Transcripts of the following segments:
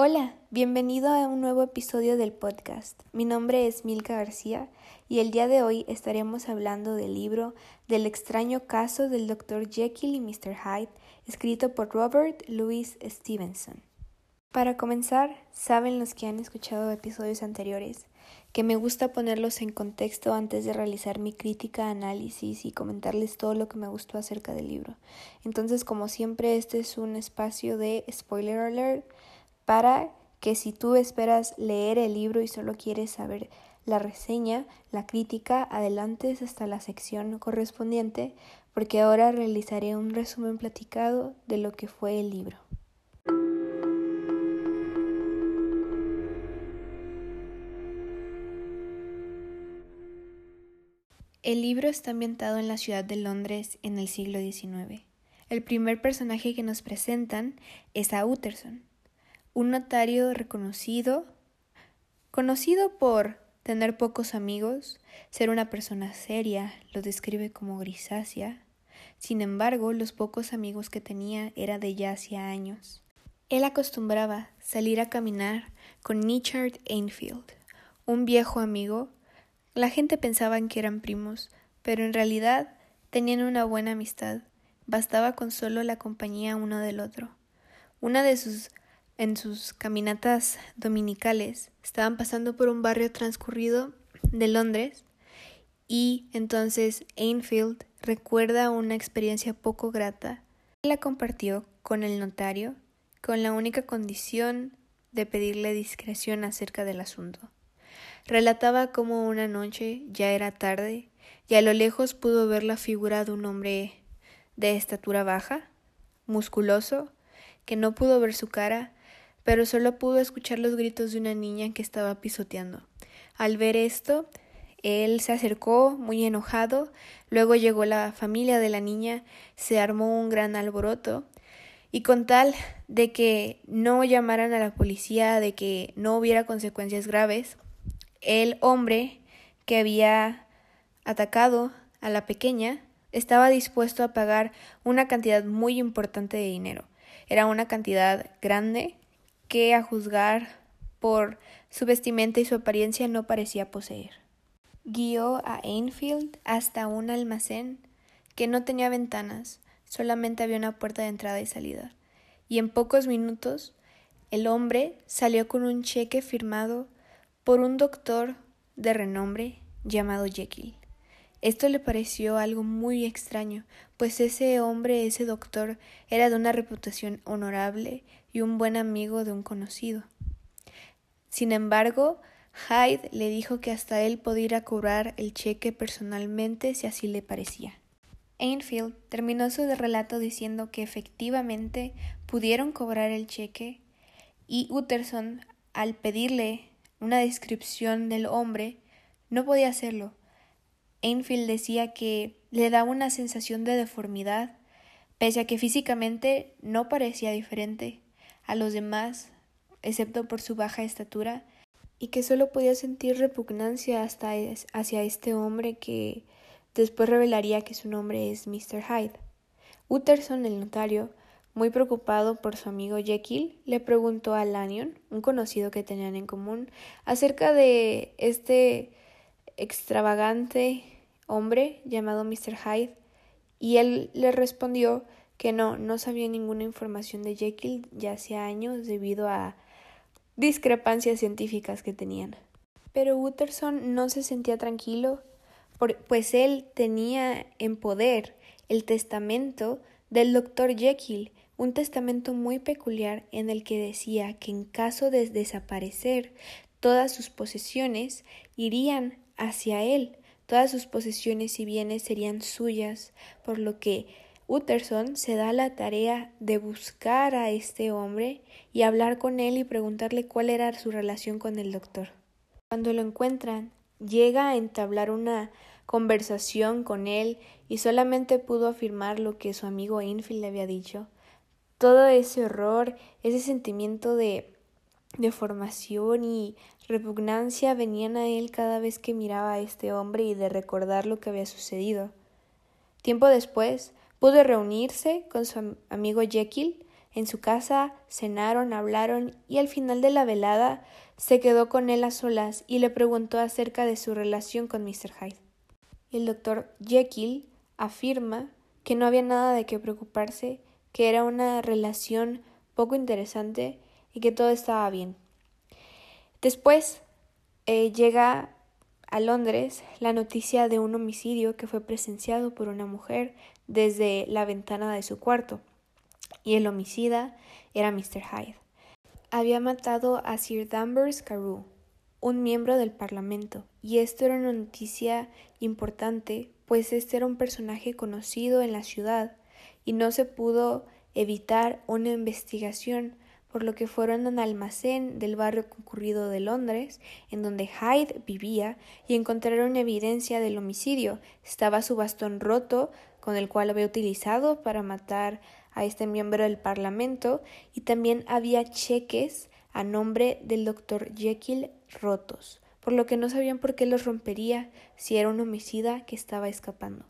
Hola, bienvenido a un nuevo episodio del podcast. Mi nombre es Milka García y el día de hoy estaremos hablando del libro Del extraño caso del Dr. Jekyll y Mr. Hyde, escrito por Robert Louis Stevenson. Para comenzar, saben los que han escuchado episodios anteriores que me gusta ponerlos en contexto antes de realizar mi crítica, análisis y comentarles todo lo que me gustó acerca del libro. Entonces, como siempre, este es un espacio de spoiler alert para que si tú esperas leer el libro y solo quieres saber la reseña, la crítica, adelantes hasta la sección correspondiente, porque ahora realizaré un resumen platicado de lo que fue el libro. El libro está ambientado en la ciudad de Londres en el siglo XIX. El primer personaje que nos presentan es a Utterson, un notario reconocido, conocido por tener pocos amigos, ser una persona seria, lo describe como grisácea. Sin embargo, los pocos amigos que tenía era de ya hacía años. Él acostumbraba salir a caminar con Richard Ainfield, un viejo amigo. La gente pensaba que eran primos, pero en realidad tenían una buena amistad. Bastaba con solo la compañía uno del otro. Una de sus en sus caminatas dominicales estaban pasando por un barrio transcurrido de Londres y entonces Ainfield recuerda una experiencia poco grata. La compartió con el notario con la única condición de pedirle discreción acerca del asunto. Relataba cómo una noche ya era tarde y a lo lejos pudo ver la figura de un hombre de estatura baja, musculoso, que no pudo ver su cara, pero solo pudo escuchar los gritos de una niña que estaba pisoteando. Al ver esto, él se acercó muy enojado, luego llegó la familia de la niña, se armó un gran alboroto, y con tal de que no llamaran a la policía, de que no hubiera consecuencias graves, el hombre que había atacado a la pequeña estaba dispuesto a pagar una cantidad muy importante de dinero. Era una cantidad grande que, a juzgar por su vestimenta y su apariencia, no parecía poseer. Guió a Ainfield hasta un almacén que no tenía ventanas, solamente había una puerta de entrada y salida, y en pocos minutos el hombre salió con un cheque firmado por un doctor de renombre llamado Jekyll. Esto le pareció algo muy extraño, pues ese hombre, ese doctor, era de una reputación honorable y un buen amigo de un conocido. Sin embargo, Hyde le dijo que hasta él podía ir a cobrar el cheque personalmente si así le parecía. Ainfield terminó su relato diciendo que efectivamente pudieron cobrar el cheque y Utterson, al pedirle una descripción del hombre, no podía hacerlo, Enfield decía que le daba una sensación de deformidad, pese a que físicamente no parecía diferente a los demás, excepto por su baja estatura, y que solo podía sentir repugnancia hasta hacia este hombre que después revelaría que su nombre es Mr. Hyde. Utterson, el notario, muy preocupado por su amigo Jekyll, le preguntó a Lanyon, un conocido que tenían en común, acerca de este extravagante hombre llamado Mr. Hyde, y él le respondió que no, no sabía ninguna información de Jekyll ya hacía años debido a discrepancias científicas que tenían. Pero Utterson no se sentía tranquilo, pues él tenía en poder el testamento del doctor Jekyll, un testamento muy peculiar en el que decía que en caso de desaparecer todas sus posesiones irían hacia él. Todas sus posesiones y bienes serían suyas, por lo que Utterson se da la tarea de buscar a este hombre y hablar con él y preguntarle cuál era su relación con el doctor. Cuando lo encuentran, llega a entablar una conversación con él y solamente pudo afirmar lo que su amigo Enfield le había dicho. Todo ese horror, ese sentimiento de deformación y repugnancia venían a él cada vez que miraba a este hombre y de recordar lo que había sucedido. Tiempo después pudo reunirse con su amigo Jekyll en su casa, cenaron, hablaron y al final de la velada se quedó con él a solas y le preguntó acerca de su relación con Mr. Hyde. El doctor Jekyll afirma que no había nada de qué preocuparse, que era una relación poco interesante y que todo estaba bien. Después eh, llega a Londres la noticia de un homicidio que fue presenciado por una mujer desde la ventana de su cuarto, y el homicida era Mr. Hyde. Había matado a Sir Danvers Carew, un miembro del Parlamento, y esto era una noticia importante, pues este era un personaje conocido en la ciudad, y no se pudo evitar una investigación por lo que fueron a un almacén del barrio concurrido de Londres, en donde Hyde vivía, y encontraron evidencia del homicidio. Estaba su bastón roto, con el cual había utilizado para matar a este miembro del Parlamento, y también había cheques a nombre del doctor Jekyll rotos, por lo que no sabían por qué los rompería si era un homicida que estaba escapando.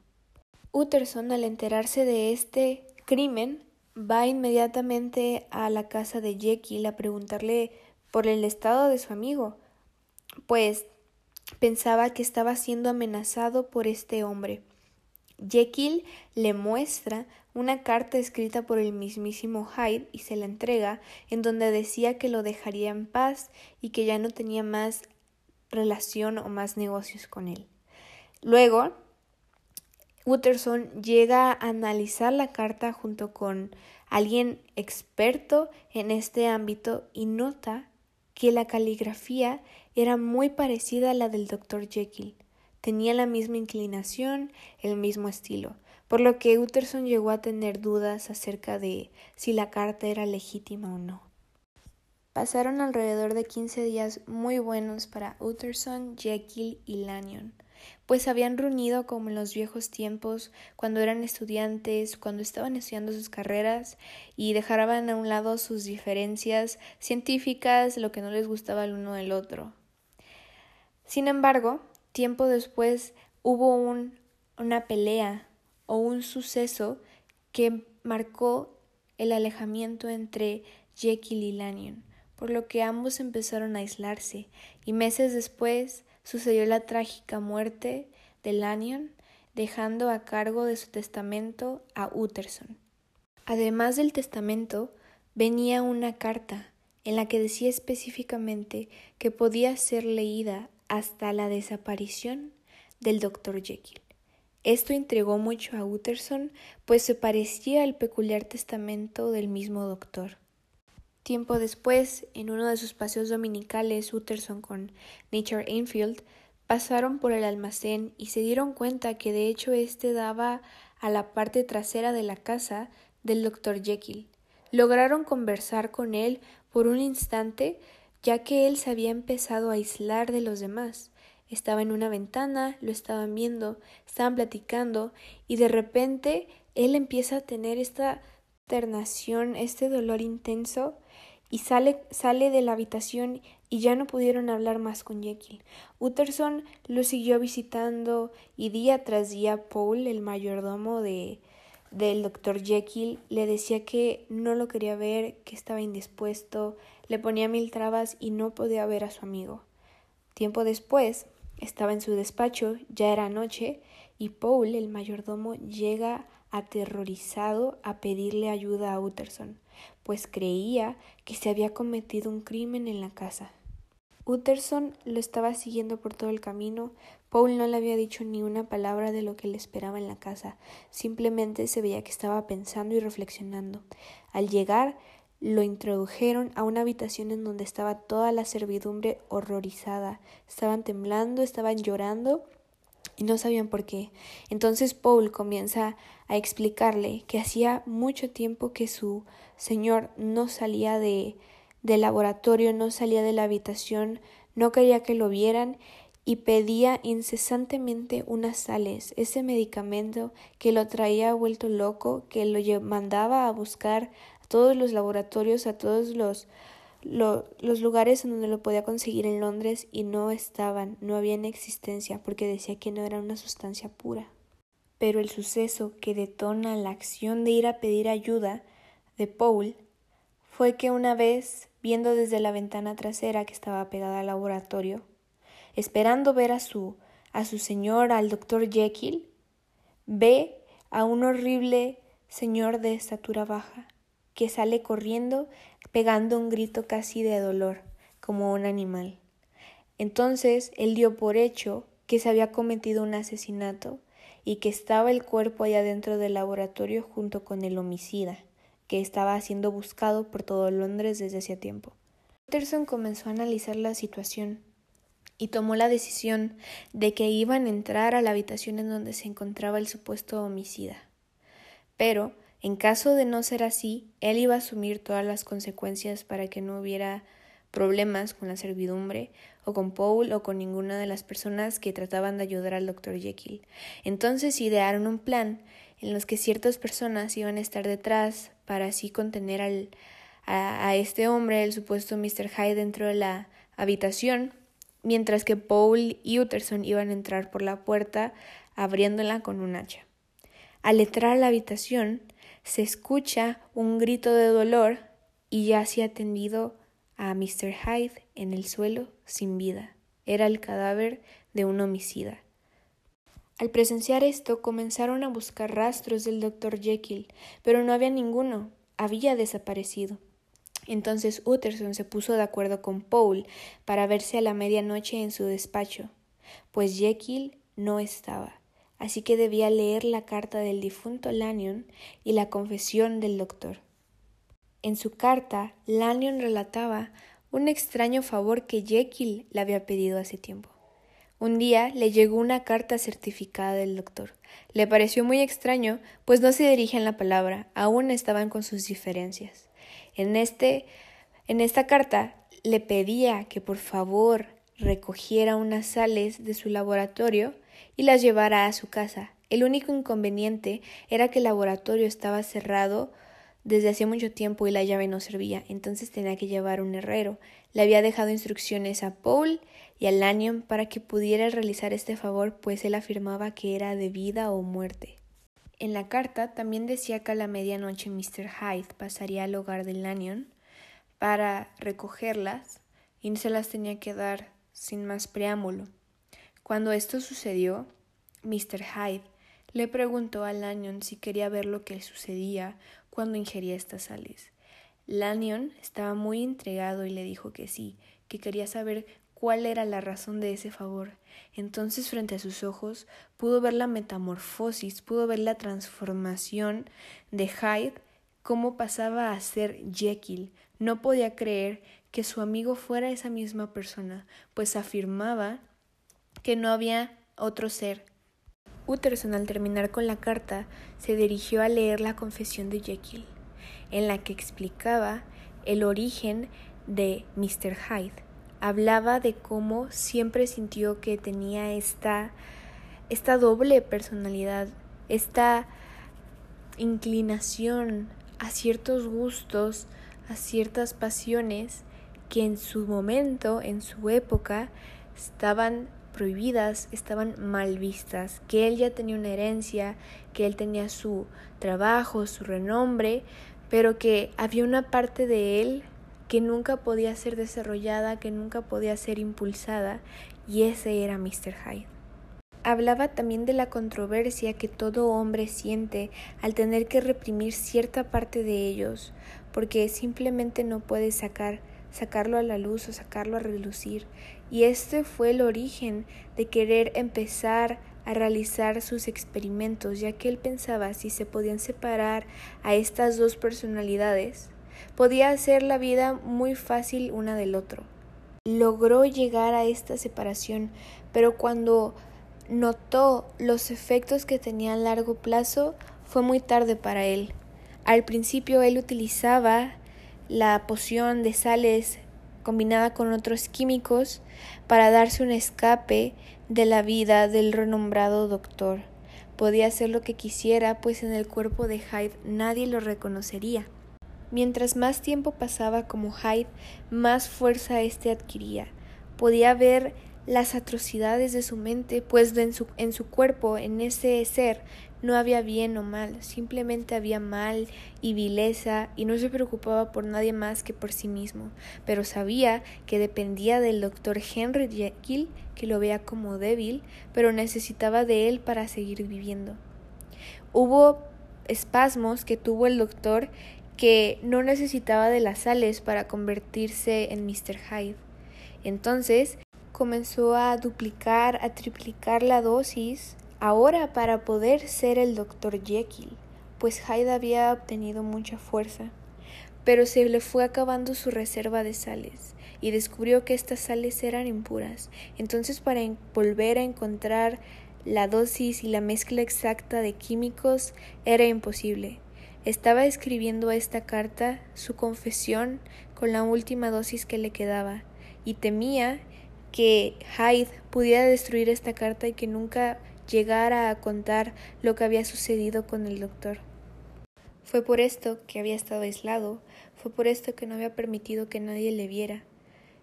Utterson, al enterarse de este crimen, va inmediatamente a la casa de Jekyll a preguntarle por el estado de su amigo, pues pensaba que estaba siendo amenazado por este hombre. Jekyll le muestra una carta escrita por el mismísimo Hyde y se la entrega, en donde decía que lo dejaría en paz y que ya no tenía más relación o más negocios con él. Luego, Utterson llega a analizar la carta junto con alguien experto en este ámbito y nota que la caligrafía era muy parecida a la del Dr. Jekyll. Tenía la misma inclinación, el mismo estilo, por lo que Utterson llegó a tener dudas acerca de si la carta era legítima o no. Pasaron alrededor de 15 días muy buenos para Utterson, Jekyll y Lanyon pues se habían reunido como en los viejos tiempos, cuando eran estudiantes, cuando estaban estudiando sus carreras y dejaban a un lado sus diferencias científicas, lo que no les gustaba el uno del otro. Sin embargo, tiempo después hubo un, una pelea o un suceso que marcó el alejamiento entre Jekyll y Lanyon, por lo que ambos empezaron a aislarse y meses después sucedió la trágica muerte de Lanyon, dejando a cargo de su testamento a Utterson. Además del testamento, venía una carta en la que decía específicamente que podía ser leída hasta la desaparición del Dr. Jekyll. Esto intrigó mucho a Utterson, pues se parecía al peculiar testamento del mismo doctor. Tiempo después, en uno de sus paseos dominicales, Utterson con Nature Enfield pasaron por el almacén y se dieron cuenta que de hecho éste daba a la parte trasera de la casa del doctor Jekyll. Lograron conversar con él por un instante, ya que él se había empezado a aislar de los demás. Estaba en una ventana, lo estaban viendo, estaban platicando, y de repente él empieza a tener esta ternación, este dolor intenso, y sale, sale de la habitación y ya no pudieron hablar más con Jekyll. Utterson lo siguió visitando y día tras día Paul, el mayordomo de del doctor Jekyll, le decía que no lo quería ver, que estaba indispuesto, le ponía mil trabas y no podía ver a su amigo. Tiempo después, estaba en su despacho, ya era noche, y Paul, el mayordomo, llega aterrorizado a pedirle ayuda a Utterson, pues creía que se había cometido un crimen en la casa. Utterson lo estaba siguiendo por todo el camino. Paul no le había dicho ni una palabra de lo que le esperaba en la casa. Simplemente se veía que estaba pensando y reflexionando. Al llegar, lo introdujeron a una habitación en donde estaba toda la servidumbre horrorizada. Estaban temblando, estaban llorando y no sabían por qué. Entonces Paul comienza a explicarle que hacía mucho tiempo que su señor no salía de del laboratorio, no salía de la habitación, no quería que lo vieran y pedía incesantemente unas sales, ese medicamento que lo traía vuelto loco, que lo mandaba a buscar a todos los laboratorios, a todos los los lugares en donde lo podía conseguir en Londres y no estaban, no habían existencia porque decía que no era una sustancia pura. Pero el suceso que detona la acción de ir a pedir ayuda de Paul fue que una vez, viendo desde la ventana trasera que estaba pegada al laboratorio, esperando ver a su a su señor, al doctor Jekyll, ve a un horrible señor de estatura baja que sale corriendo pegando un grito casi de dolor, como un animal. Entonces él dio por hecho que se había cometido un asesinato y que estaba el cuerpo allá dentro del laboratorio junto con el homicida, que estaba siendo buscado por todo Londres desde hacía tiempo. Peterson comenzó a analizar la situación y tomó la decisión de que iban a entrar a la habitación en donde se encontraba el supuesto homicida. Pero, en caso de no ser así, él iba a asumir todas las consecuencias para que no hubiera problemas con la servidumbre, o con Paul, o con ninguna de las personas que trataban de ayudar al doctor Jekyll. Entonces idearon un plan en los que ciertas personas iban a estar detrás para así contener al, a, este hombre, el supuesto Mr. Hyde, dentro de la habitación mientras que Paul y Utterson iban a entrar por la puerta abriéndola con un hacha. Al entrar a la habitación, se escucha un grito de dolor y ya se ha tendido a Mr. Hyde en el suelo sin vida. Era el cadáver de un homicida. Al presenciar esto, comenzaron a buscar rastros del doctor Jekyll, pero no había ninguno. Había desaparecido. Entonces Utterson se puso de acuerdo con Paul para verse a la medianoche en su despacho, pues Jekyll no estaba, así que debía leer la carta del difunto Lanyon y la confesión del doctor. En su carta, Lanyon relataba un extraño favor que Jekyll le había pedido hace tiempo. Un día le llegó una carta certificada del doctor. Le pareció muy extraño, pues no se dirigían la palabra, aún estaban con sus diferencias. En, este, en esta carta le pedía que por favor recogiera unas sales de su laboratorio y las llevara a su casa. El único inconveniente era que el laboratorio estaba cerrado desde hacía mucho tiempo y la llave no servía, entonces tenía que llevar un herrero. Le había dejado instrucciones a Paul y a Lanyon para que pudiera realizar este favor, pues él afirmaba que era de vida o muerte. En la carta también decía que a la medianoche Mr. Hyde pasaría al hogar de Lanyon para recogerlas y se las tenía que dar sin más preámbulo. Cuando esto sucedió, Mr. Hyde le preguntó a Lanyon si quería ver lo que sucedía cuando ingería estas sales. Lanyon estaba muy intrigado y le dijo que sí, que quería saber cuál era la razón de ese favor. Entonces frente a sus ojos pudo ver la metamorfosis, pudo ver la transformación de Hyde, cómo pasaba a ser Jekyll. No podía creer que su amigo fuera esa misma persona, pues afirmaba que no había otro ser. Utterson al terminar con la carta se dirigió a leer la confesión de Jekyll, en la que explicaba el origen de Mr. Hyde hablaba de cómo siempre sintió que tenía esta, esta doble personalidad, esta inclinación a ciertos gustos, a ciertas pasiones que en su momento, en su época, estaban prohibidas, estaban mal vistas, que él ya tenía una herencia, que él tenía su trabajo, su renombre, pero que había una parte de él que nunca podía ser desarrollada, que nunca podía ser impulsada, y ese era Mr. Hyde. Hablaba también de la controversia que todo hombre siente al tener que reprimir cierta parte de ellos, porque simplemente no puede sacar sacarlo a la luz o sacarlo a relucir. Y este fue el origen de querer empezar a realizar sus experimentos, ya que él pensaba si se podían separar a estas dos personalidades, podía hacer la vida muy fácil una del otro. Logró llegar a esta separación, pero cuando notó los efectos que tenía a largo plazo, fue muy tarde para él. Al principio él utilizaba la poción de sales combinada con otros químicos para darse un escape de la vida del renombrado doctor. Podía hacer lo que quisiera, pues en el cuerpo de Hyde nadie lo reconocería. Mientras más tiempo pasaba como Hyde, más fuerza éste adquiría. Podía ver las atrocidades de su mente, pues en su, en su cuerpo, en ese ser, no había bien o mal, simplemente había mal y vileza y no se preocupaba por nadie más que por sí mismo, pero sabía que dependía del doctor Henry Jekyll, que lo veía como débil, pero necesitaba de él para seguir viviendo. Hubo espasmos que tuvo el doctor que no necesitaba de las sales para convertirse en Mr. Hyde. Entonces comenzó a duplicar, a triplicar la dosis Ahora para poder ser el doctor Jekyll, pues Hyde había obtenido mucha fuerza, pero se le fue acabando su reserva de sales y descubrió que estas sales eran impuras. Entonces para volver a encontrar la dosis y la mezcla exacta de químicos era imposible. Estaba escribiendo esta carta, su confesión, con la última dosis que le quedaba, y temía que Hyde pudiera destruir esta carta y que nunca llegara a contar lo que había sucedido con el doctor. Fue por esto que había estado aislado, fue por esto que no había permitido que nadie le viera,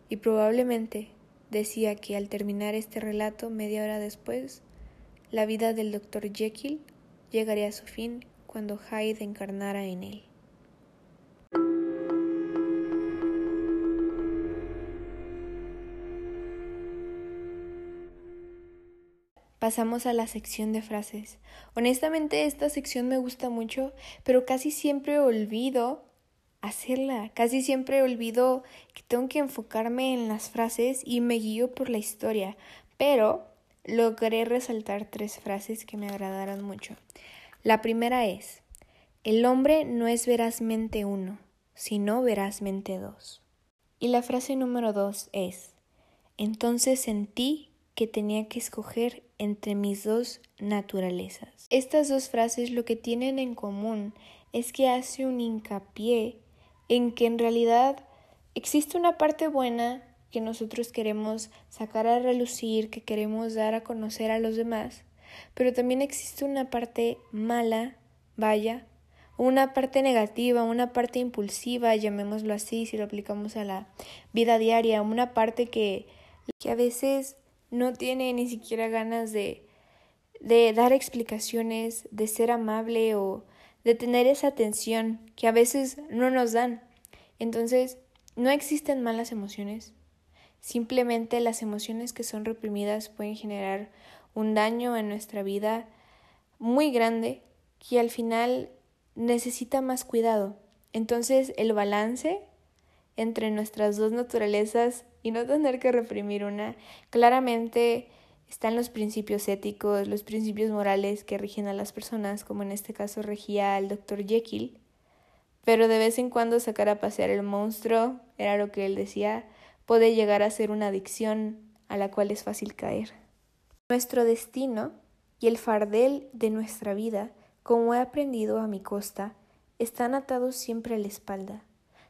y probablemente decía que al terminar este relato media hora después, la vida del doctor Jekyll llegaría a su fin cuando Hyde encarnara en él. Pasamos a la sección de frases. Honestamente esta sección me gusta mucho, pero casi siempre olvido hacerla. Casi siempre olvido que tengo que enfocarme en las frases y me guío por la historia. Pero logré resaltar tres frases que me agradaron mucho. La primera es, el hombre no es verazmente uno, sino verazmente dos. Y la frase número dos es, entonces sentí que tenía que escoger entre mis dos naturalezas. Estas dos frases lo que tienen en común es que hace un hincapié en que en realidad existe una parte buena que nosotros queremos sacar a relucir, que queremos dar a conocer a los demás, pero también existe una parte mala, vaya, una parte negativa, una parte impulsiva, llamémoslo así, si lo aplicamos a la vida diaria, una parte que, que a veces no tiene ni siquiera ganas de, de dar explicaciones, de ser amable o de tener esa atención que a veces no nos dan. Entonces, no existen malas emociones. Simplemente las emociones que son reprimidas pueden generar un daño en nuestra vida muy grande que al final necesita más cuidado. Entonces, el balance entre nuestras dos naturalezas y no tener que reprimir una, claramente están los principios éticos, los principios morales que rigen a las personas, como en este caso regía al doctor Jekyll, pero de vez en cuando sacar a pasear el monstruo, era lo que él decía, puede llegar a ser una adicción a la cual es fácil caer. Nuestro destino y el fardel de nuestra vida, como he aprendido a mi costa, están atados siempre a la espalda.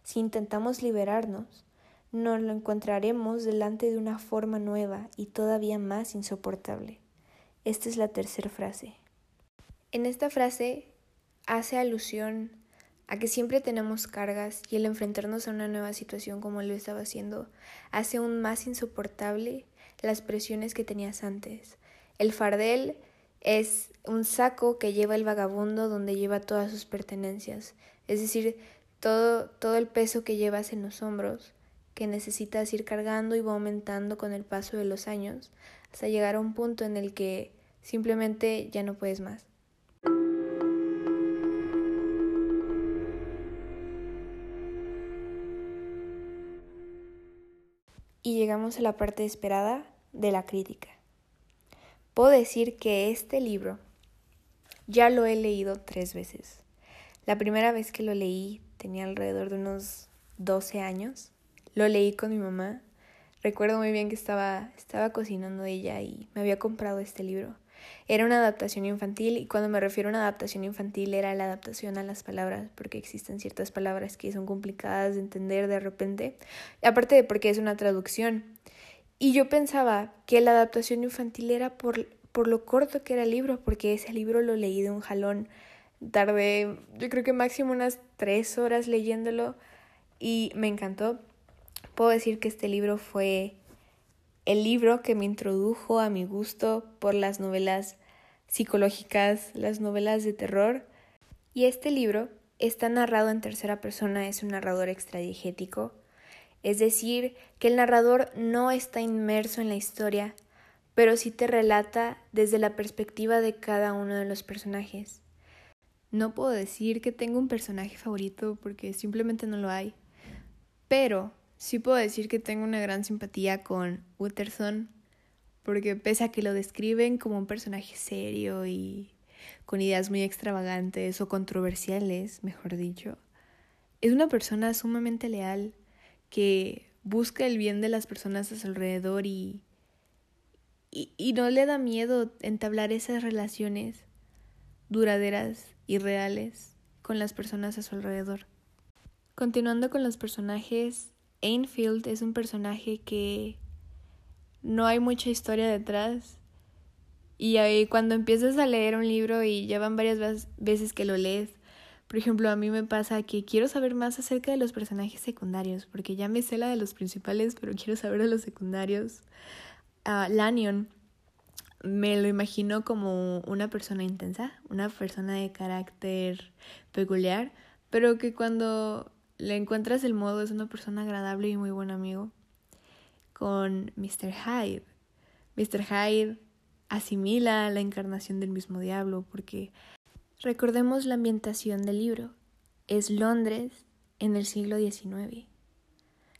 Si intentamos liberarnos, nos lo encontraremos delante de una forma nueva y todavía más insoportable. Esta es la tercera frase. En esta frase hace alusión a que siempre tenemos cargas y el enfrentarnos a una nueva situación como lo estaba haciendo hace aún más insoportable las presiones que tenías antes. El fardel es un saco que lleva el vagabundo donde lleva todas sus pertenencias, es decir, todo, todo el peso que llevas en los hombros, que necesitas ir cargando y va aumentando con el paso de los años, hasta llegar a un punto en el que simplemente ya no puedes más. Y llegamos a la parte esperada de la crítica. Puedo decir que este libro ya lo he leído tres veces. La primera vez que lo leí tenía alrededor de unos 12 años. Lo leí con mi mamá. Recuerdo muy bien que estaba, estaba cocinando ella y me había comprado este libro. Era una adaptación infantil y cuando me refiero a una adaptación infantil era la adaptación a las palabras, porque existen ciertas palabras que son complicadas de entender de repente, aparte de porque es una traducción. Y yo pensaba que la adaptación infantil era por, por lo corto que era el libro, porque ese libro lo leí de un jalón Tardé, yo creo que máximo unas tres horas leyéndolo y me encantó. Puedo decir que este libro fue el libro que me introdujo a mi gusto por las novelas psicológicas, las novelas de terror. Y este libro está narrado en tercera persona, es un narrador extradigético, es decir, que el narrador no está inmerso en la historia, pero sí te relata desde la perspectiva de cada uno de los personajes. No puedo decir que tengo un personaje favorito porque simplemente no lo hay, pero sí puedo decir que tengo una gran simpatía con Utterson porque pese a que lo describen como un personaje serio y con ideas muy extravagantes o controversiales, mejor dicho, es una persona sumamente leal que busca el bien de las personas a su alrededor y, y, y no le da miedo entablar esas relaciones duraderas y reales con las personas a su alrededor. Continuando con los personajes, Ainfield es un personaje que no hay mucha historia detrás. Y ahí cuando empiezas a leer un libro y ya van varias veces que lo lees, por ejemplo, a mí me pasa que quiero saber más acerca de los personajes secundarios, porque ya me sé la de los principales, pero quiero saber de los secundarios. Uh, Lanyon me lo imagino como una persona intensa, una persona de carácter peculiar, pero que cuando le encuentras el modo es una persona agradable y muy buen amigo. Con Mr. Hyde. Mr. Hyde asimila la encarnación del mismo diablo porque recordemos la ambientación del libro. Es Londres en el siglo XIX.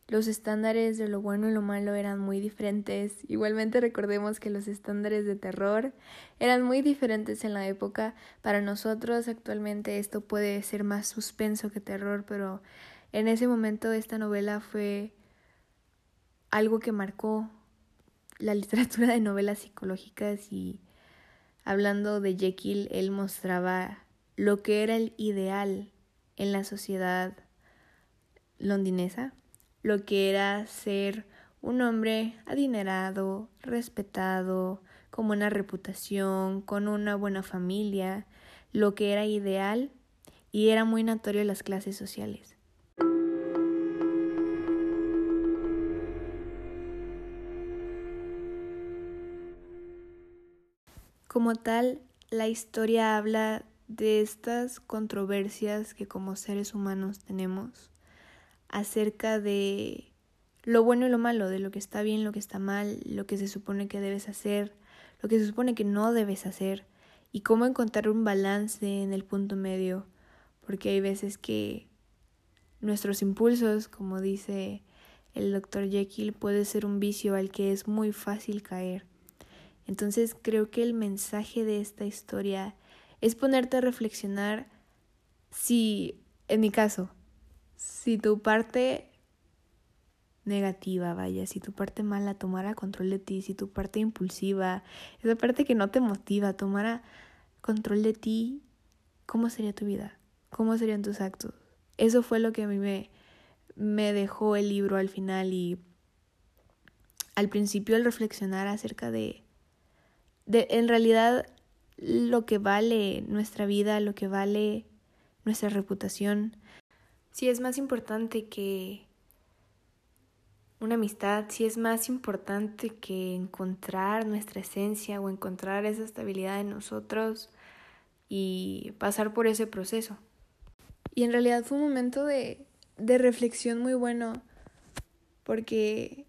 Los estándares de lo bueno y lo malo eran muy diferentes. Igualmente recordemos que los estándares de terror eran muy diferentes en la época. Para nosotros actualmente esto puede ser más suspenso que terror, pero en ese momento esta novela fue algo que marcó la literatura de novelas psicológicas y hablando de Jekyll, él mostraba lo que era el ideal en la sociedad londinesa lo que era ser un hombre adinerado, respetado, con buena reputación, con una buena familia, lo que era ideal y era muy notorio en las clases sociales. Como tal, la historia habla de estas controversias que como seres humanos tenemos acerca de lo bueno y lo malo, de lo que está bien, lo que está mal, lo que se supone que debes hacer, lo que se supone que no debes hacer y cómo encontrar un balance en el punto medio, porque hay veces que nuestros impulsos, como dice el doctor Jekyll, puede ser un vicio al que es muy fácil caer. Entonces creo que el mensaje de esta historia es ponerte a reflexionar si, en mi caso, si tu parte negativa, vaya, si tu parte mala tomara control de ti, si tu parte impulsiva, esa parte que no te motiva, tomara control de ti, ¿cómo sería tu vida? ¿Cómo serían tus actos? Eso fue lo que a mí me, me dejó el libro al final y al principio el reflexionar acerca de, de en realidad lo que vale nuestra vida, lo que vale nuestra reputación, si es más importante que una amistad, si es más importante que encontrar nuestra esencia o encontrar esa estabilidad en nosotros y pasar por ese proceso. Y en realidad fue un momento de, de reflexión muy bueno porque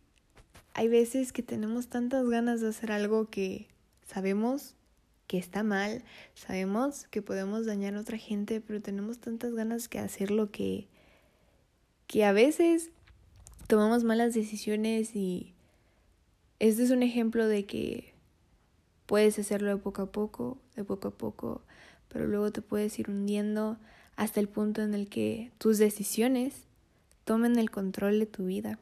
hay veces que tenemos tantas ganas de hacer algo que sabemos que está mal, sabemos que podemos dañar a otra gente, pero tenemos tantas ganas que hacer lo que que a veces tomamos malas decisiones y este es un ejemplo de que puedes hacerlo de poco a poco, de poco a poco, pero luego te puedes ir hundiendo hasta el punto en el que tus decisiones tomen el control de tu vida.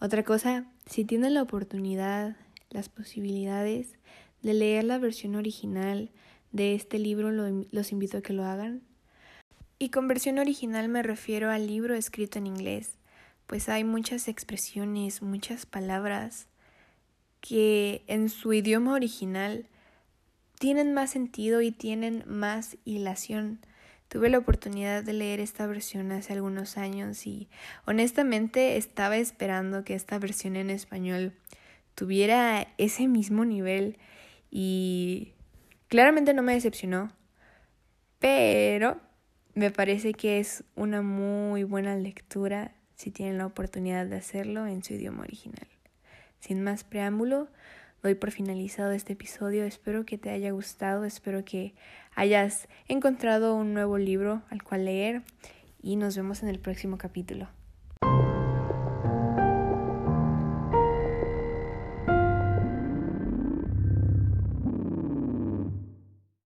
Otra cosa, si tienen la oportunidad, las posibilidades de leer la versión original de este libro, los invito a que lo hagan. Y con versión original me refiero al libro escrito en inglés, pues hay muchas expresiones, muchas palabras que en su idioma original tienen más sentido y tienen más hilación. Tuve la oportunidad de leer esta versión hace algunos años y honestamente estaba esperando que esta versión en español tuviera ese mismo nivel y Claramente no me decepcionó, pero me parece que es una muy buena lectura si tienen la oportunidad de hacerlo en su idioma original. Sin más preámbulo, doy por finalizado este episodio. Espero que te haya gustado, espero que hayas encontrado un nuevo libro al cual leer y nos vemos en el próximo capítulo.